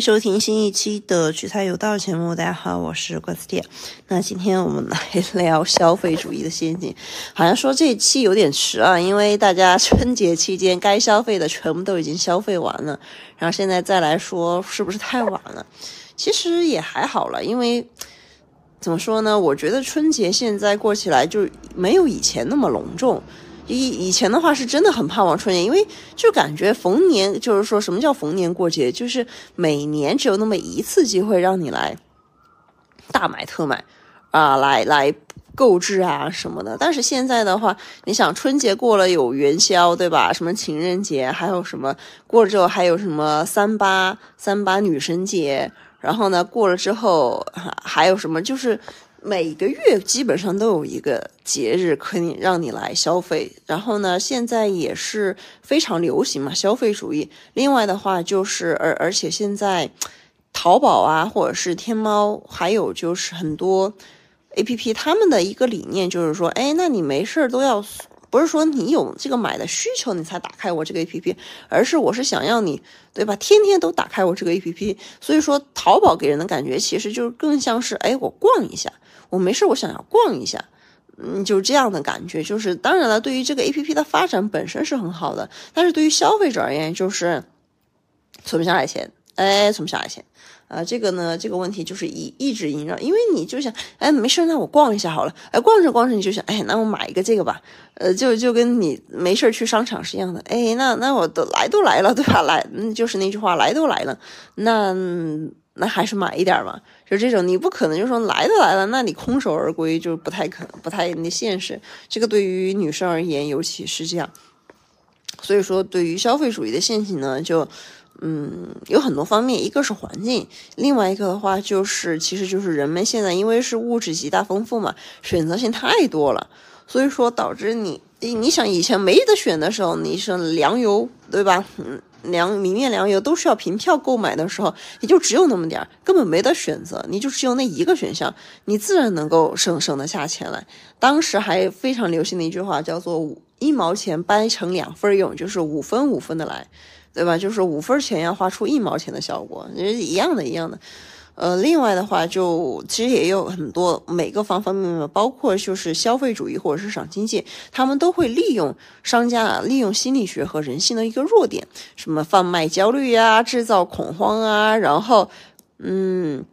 收听新一期的取材有道节目。大家好，我是瓜子店。那今天我们来聊消费主义的陷阱。好像说这期有点迟啊，因为大家春节期间该消费的全部都已经消费完了，然后现在再来说是不是太晚了？其实也还好了，因为怎么说呢？我觉得春节现在过起来就没有以前那么隆重。以以前的话是真的很盼望春节，因为就感觉逢年就是说什么叫逢年过节，就是每年只有那么一次机会让你来大买特买啊，来来购置啊什么的。但是现在的话，你想春节过了有元宵对吧？什么情人节，还有什么过了之后还有什么三八三八女神节，然后呢过了之后还有什么就是。每个月基本上都有一个节日可以让你来消费，然后呢，现在也是非常流行嘛，消费主义。另外的话就是，而而且现在，淘宝啊，或者是天猫，还有就是很多 A P P，他们的一个理念就是说，哎，那你没事儿都要。不是说你有这个买的需求你才打开我这个 A P P，而是我是想要你，对吧？天天都打开我这个 A P P，所以说淘宝给人的感觉其实就是更像是，哎，我逛一下，我没事我想要逛一下，嗯，就是这样的感觉。就是当然了，对于这个 A P P 的发展本身是很好的，但是对于消费者而言，就是存不下来钱，哎，存不下来钱。啊，这个呢，这个问题就是一一直萦绕，因为你就想，哎，没事那我逛一下好了，哎，逛着逛着你就想，哎，那我买一个这个吧，呃，就就跟你没事去商场是一样的，哎，那那我都来都来了，对吧？来，就是那句话，来都来了，那那还是买一点嘛，就这种，你不可能就说来都来了，那你空手而归就不太可能，不太那现实。这个对于女生而言，尤其是这样，所以说对于消费主义的陷阱呢，就。嗯，有很多方面，一个是环境，另外一个的话就是，其实就是人们现在因为是物质极大丰富嘛，选择性太多了，所以说导致你，你想以前没得选的时候，你是粮油对吧？嗯，粮米面粮油都需要凭票购买的时候，也就只有那么点儿，根本没得选择，你就只有那一个选项，你自然能够省省得下钱来。当时还非常流行的一句话叫做“一毛钱掰成两份用”，就是五分五分的来。对吧？就是五分钱要花出一毛钱的效果，也是一样的，一样的。呃，另外的话，就其实也有很多每个方方面面，包括就是消费主义或者市场经济，他们都会利用商家，利用心理学和人性的一个弱点，什么贩卖焦虑呀，制造恐慌啊，然后，嗯。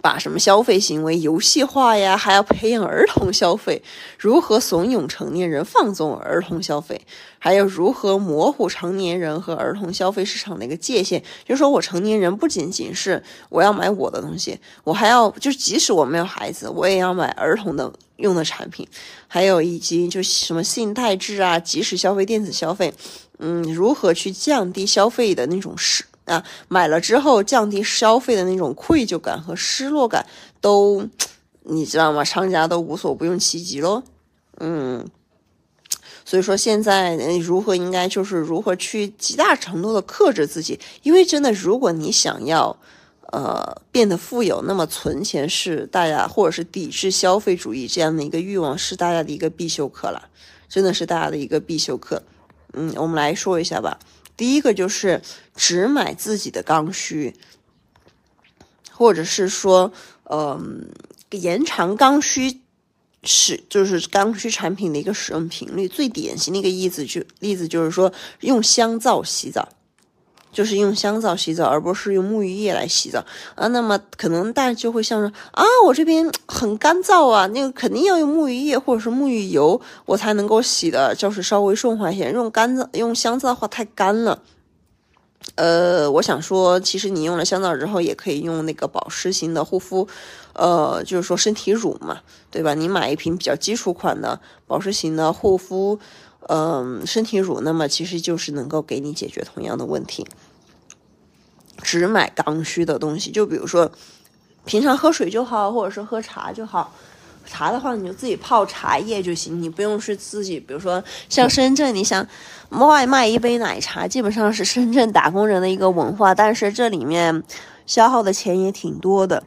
把什么消费行为游戏化呀？还要培养儿童消费，如何怂恿成年人放纵儿童消费？还有如何模糊成年人和儿童消费市场的一个界限？就是说我成年人不仅仅是我要买我的东西，我还要就即使我没有孩子，我也要买儿童的用的产品。还有以及就什么信贷制啊，即时消费、电子消费，嗯，如何去降低消费的那种失？啊，买了之后降低消费的那种愧疚感和失落感，都你知道吗？商家都无所不用其极喽。嗯，所以说现在如何应该就是如何去极大程度的克制自己，因为真的，如果你想要呃变得富有，那么存钱是大家或者是抵制消费主义这样的一个欲望是大家的一个必修课了，真的是大家的一个必修课。嗯，我们来说一下吧。第一个就是只买自己的刚需，或者是说，嗯，延长刚需使就是刚需产品的一个使用频率。最典型的一个例子就例子就是说，用香皂洗澡。就是用香皂洗澡，而不是用沐浴液来洗澡啊。那么可能大家就会想说啊，我这边很干燥啊，那个肯定要用沐浴液或者是沐浴油，我才能够洗的，就是稍微顺滑一些。用干燥用香皂的话太干了。呃，我想说，其实你用了香皂之后，也可以用那个保湿型的护肤，呃，就是说身体乳嘛，对吧？你买一瓶比较基础款的保湿型的护肤。嗯，身体乳，那么其实就是能够给你解决同样的问题。只买刚需的东西，就比如说平常喝水就好，或者是喝茶就好。茶的话，你就自己泡茶叶就行，你不用是自己，比如说像深圳，你想外卖一杯奶茶，基本上是深圳打工人的一个文化，但是这里面消耗的钱也挺多的。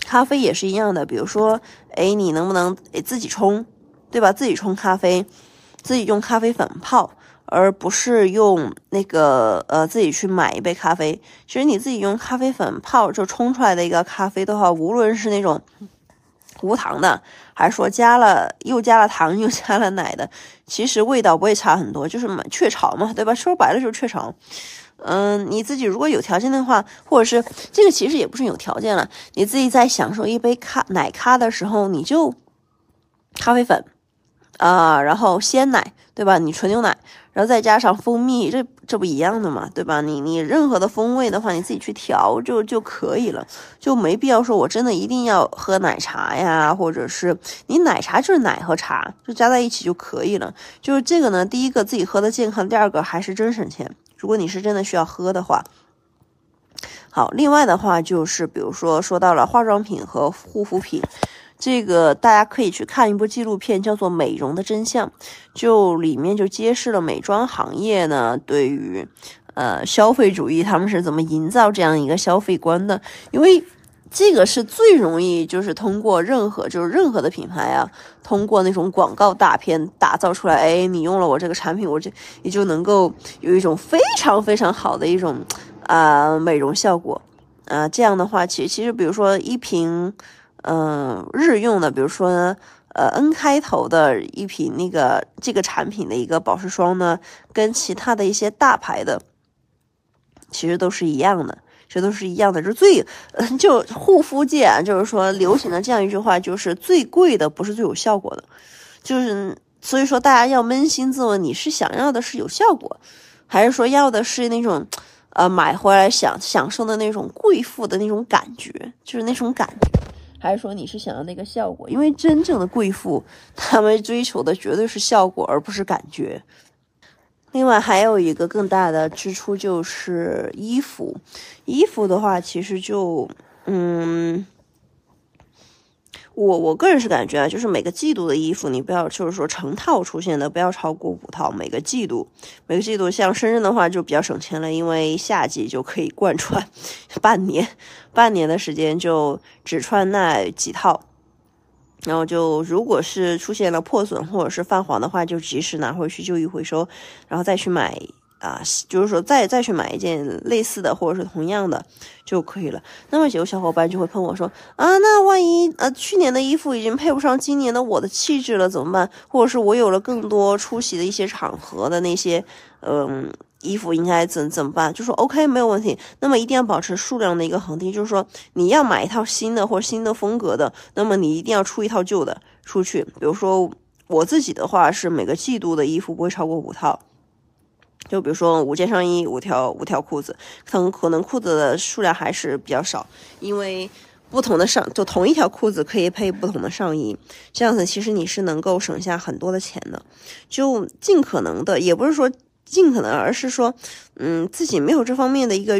咖啡也是一样的，比如说，哎，你能不能自己冲，对吧？自己冲咖啡。自己用咖啡粉泡，而不是用那个呃自己去买一杯咖啡。其实你自己用咖啡粉泡就冲出来的一个咖啡的话，无论是那种无糖的，还是说加了又加了糖又加了奶的，其实味道不会差很多，就是雀巢嘛，对吧？说白了就是雀巢。嗯，你自己如果有条件的话，或者是这个其实也不是有条件了，你自己在享受一杯咖奶咖的时候，你就咖啡粉啊，然后鲜奶，对吧？你纯牛奶，然后再加上蜂蜜，这这不一样的嘛，对吧？你你任何的风味的话，你自己去调就就可以了，就没必要说我真的一定要喝奶茶呀，或者是你奶茶就是奶和茶就加在一起就可以了。就是这个呢，第一个自己喝的健康，第二个还是真省钱。如果你是真的需要喝的话，好，另外的话就是，比如说说到了化妆品和护肤品，这个大家可以去看一部纪录片，叫做《美容的真相》，就里面就揭示了美妆行业呢对于呃消费主义他们是怎么营造这样一个消费观的，因为。这个是最容易，就是通过任何就是任何的品牌啊，通过那种广告大片打造出来。哎，你用了我这个产品，我就你就能够有一种非常非常好的一种啊美容效果啊。这样的话，其实其实比如说一瓶嗯日用的，比如说呃 N 开头的一瓶那个这个产品的一个保湿霜呢，跟其他的一些大牌的其实都是一样的。这都是一样的，是最，就护肤界啊，就是说流行的这样一句话，就是最贵的不是最有效果的，就是所以说大家要扪心自问，你是想要的是有效果，还是说要的是那种，呃，买回来享享受的那种贵妇的那种感觉，就是那种感觉，还是说你是想要那个效果？因为真正的贵妇，他们追求的绝对是效果，而不是感觉。另外还有一个更大的支出就是衣服，衣服的话其实就，嗯，我我个人是感觉啊，就是每个季度的衣服你不要就是说成套出现的不要超过五套，每个季度每个季度像深圳的话就比较省钱了，因为夏季就可以贯穿半年，半年的时间就只穿那几套。然后就，如果是出现了破损或者是泛黄的话，就及时拿回去旧衣回收，然后再去买啊，就是说再再去买一件类似的或者是同样的就可以了。那么有小伙伴就会喷我说啊，那万一呃去年的衣服已经配不上今年的我的气质了怎么办？或者是我有了更多出席的一些场合的那些嗯。衣服应该怎怎么办？就说 OK 没有问题。那么一定要保持数量的一个恒定，就是说你要买一套新的或者新的风格的，那么你一定要出一套旧的出去。比如说我自己的话是每个季度的衣服不会超过五套，就比如说五件上衣、五条五条裤子，可能可能裤子的数量还是比较少，因为不同的上就同一条裤子可以配不同的上衣，这样子其实你是能够省下很多的钱的。就尽可能的，也不是说。尽可能，而是说，嗯，自己没有这方面的一个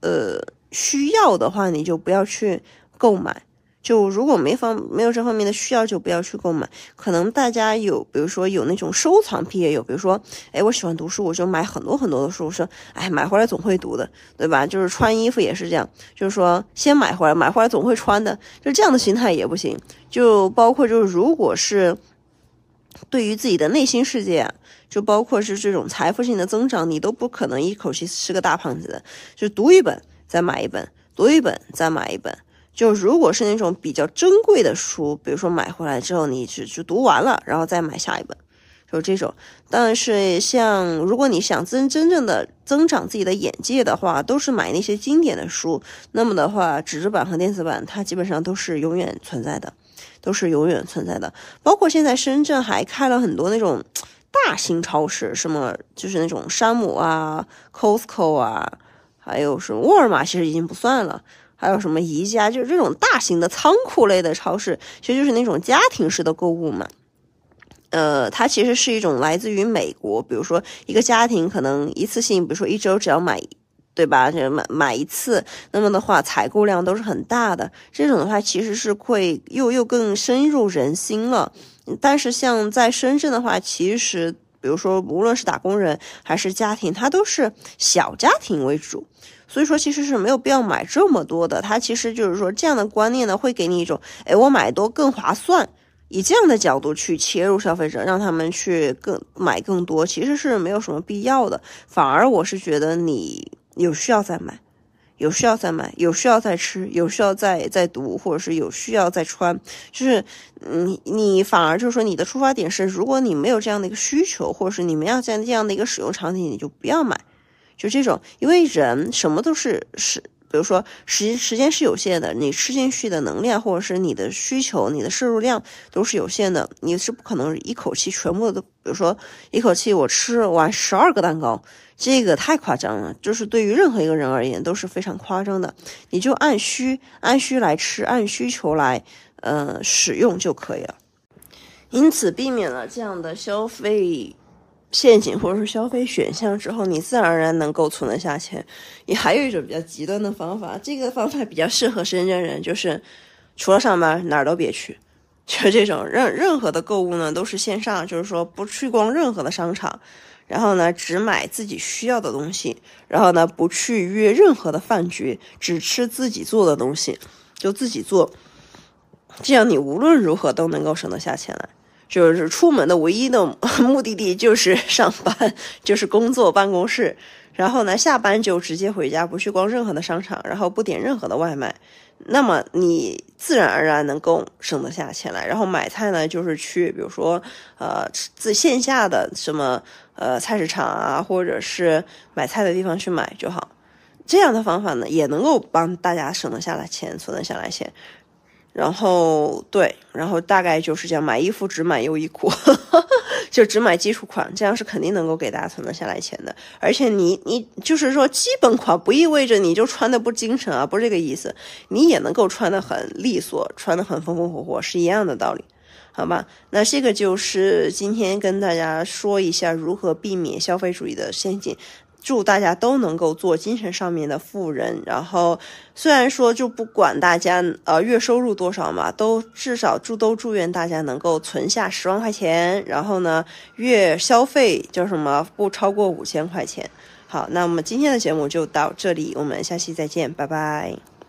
呃需要的话，你就不要去购买。就如果没方没有这方面的需要，就不要去购买。可能大家有，比如说有那种收藏癖也有，比如说，哎，我喜欢读书，我就买很多很多的书，说，哎，买回来总会读的，对吧？就是穿衣服也是这样，就是说先买回来，买回来总会穿的，就这样的心态也不行。就包括就是如果是对于自己的内心世界。啊就包括是这种财富性的增长，你都不可能一口气吃个大胖子的。就读一本再买一本，读一本再买一本。就如果是那种比较珍贵的书，比如说买回来之后你只就读完了，然后再买下一本，就这种。但是像如果你想真真正的增长自己的眼界的话，都是买那些经典的书。那么的话，纸质版和电子版它基本上都是永远存在的，都是永远存在的。包括现在深圳还开了很多那种。大型超市，什么就是那种山姆啊、Costco 啊，还有什么沃尔玛，其实已经不算了。还有什么宜家，就是这种大型的仓库类的超市，其实就是那种家庭式的购物嘛。呃，它其实是一种来自于美国，比如说一个家庭可能一次性，比如说一周只要买，对吧？就买买一次，那么的话采购量都是很大的。这种的话其实是会又又更深入人心了。但是像在深圳的话，其实比如说无论是打工人还是家庭，它都是小家庭为主，所以说其实是没有必要买这么多的。它其实就是说这样的观念呢，会给你一种，哎，我买多更划算，以这样的角度去切入消费者，让他们去更买更多，其实是没有什么必要的。反而我是觉得你有需要再买，有需要再买，有需要再吃，有需要再再读，或者是有需要再穿，就是你你反而就是说你的出发点是，如果你没有这样的一个需求，或者是你们要在这样的一个使用场景，你就不要买。就这种，因为人什么都是是。比如说时时间是有限的，你吃进去的能量或者是你的需求、你的摄入量都是有限的，你是不可能一口气全部都，比如说一口气我吃完十二个蛋糕，这个太夸张了，就是对于任何一个人而言都是非常夸张的，你就按需按需来吃，按需求来呃使用就可以了，因此避免了这样的消费。陷阱或者是消费选项之后，你自然而然能够存得下钱。也还有一种比较极端的方法，这个方法比较适合深圳人，就是除了上班哪儿都别去，就这种任任何的购物呢都是线上，就是说不去逛任何的商场，然后呢只买自己需要的东西，然后呢不去约任何的饭局，只吃自己做的东西，就自己做，这样你无论如何都能够省得下钱来。就是出门的唯一的 目的地就是上班，就是工作办公室，然后呢下班就直接回家，不去逛任何的商场，然后不点任何的外卖，那么你自然而然能够省得下钱来。然后买菜呢，就是去比如说呃自线下的什么呃菜市场啊，或者是买菜的地方去买就好。这样的方法呢，也能够帮大家省得下来钱，存得下来钱。然后对，然后大概就是这样，买衣服只买优衣库，就只买基础款，这样是肯定能够给大家存得下来钱的。而且你你就是说基本款，不意味着你就穿的不精神啊，不是这个意思，你也能够穿的很利索，穿的很风风火火，是一样的道理，好吧？那这个就是今天跟大家说一下如何避免消费主义的陷阱。祝大家都能够做精神上面的富人，然后虽然说就不管大家呃月收入多少嘛，都至少祝都祝愿大家能够存下十万块钱，然后呢月消费叫什么不超过五千块钱。好，那我们今天的节目就到这里，我们下期再见，拜拜。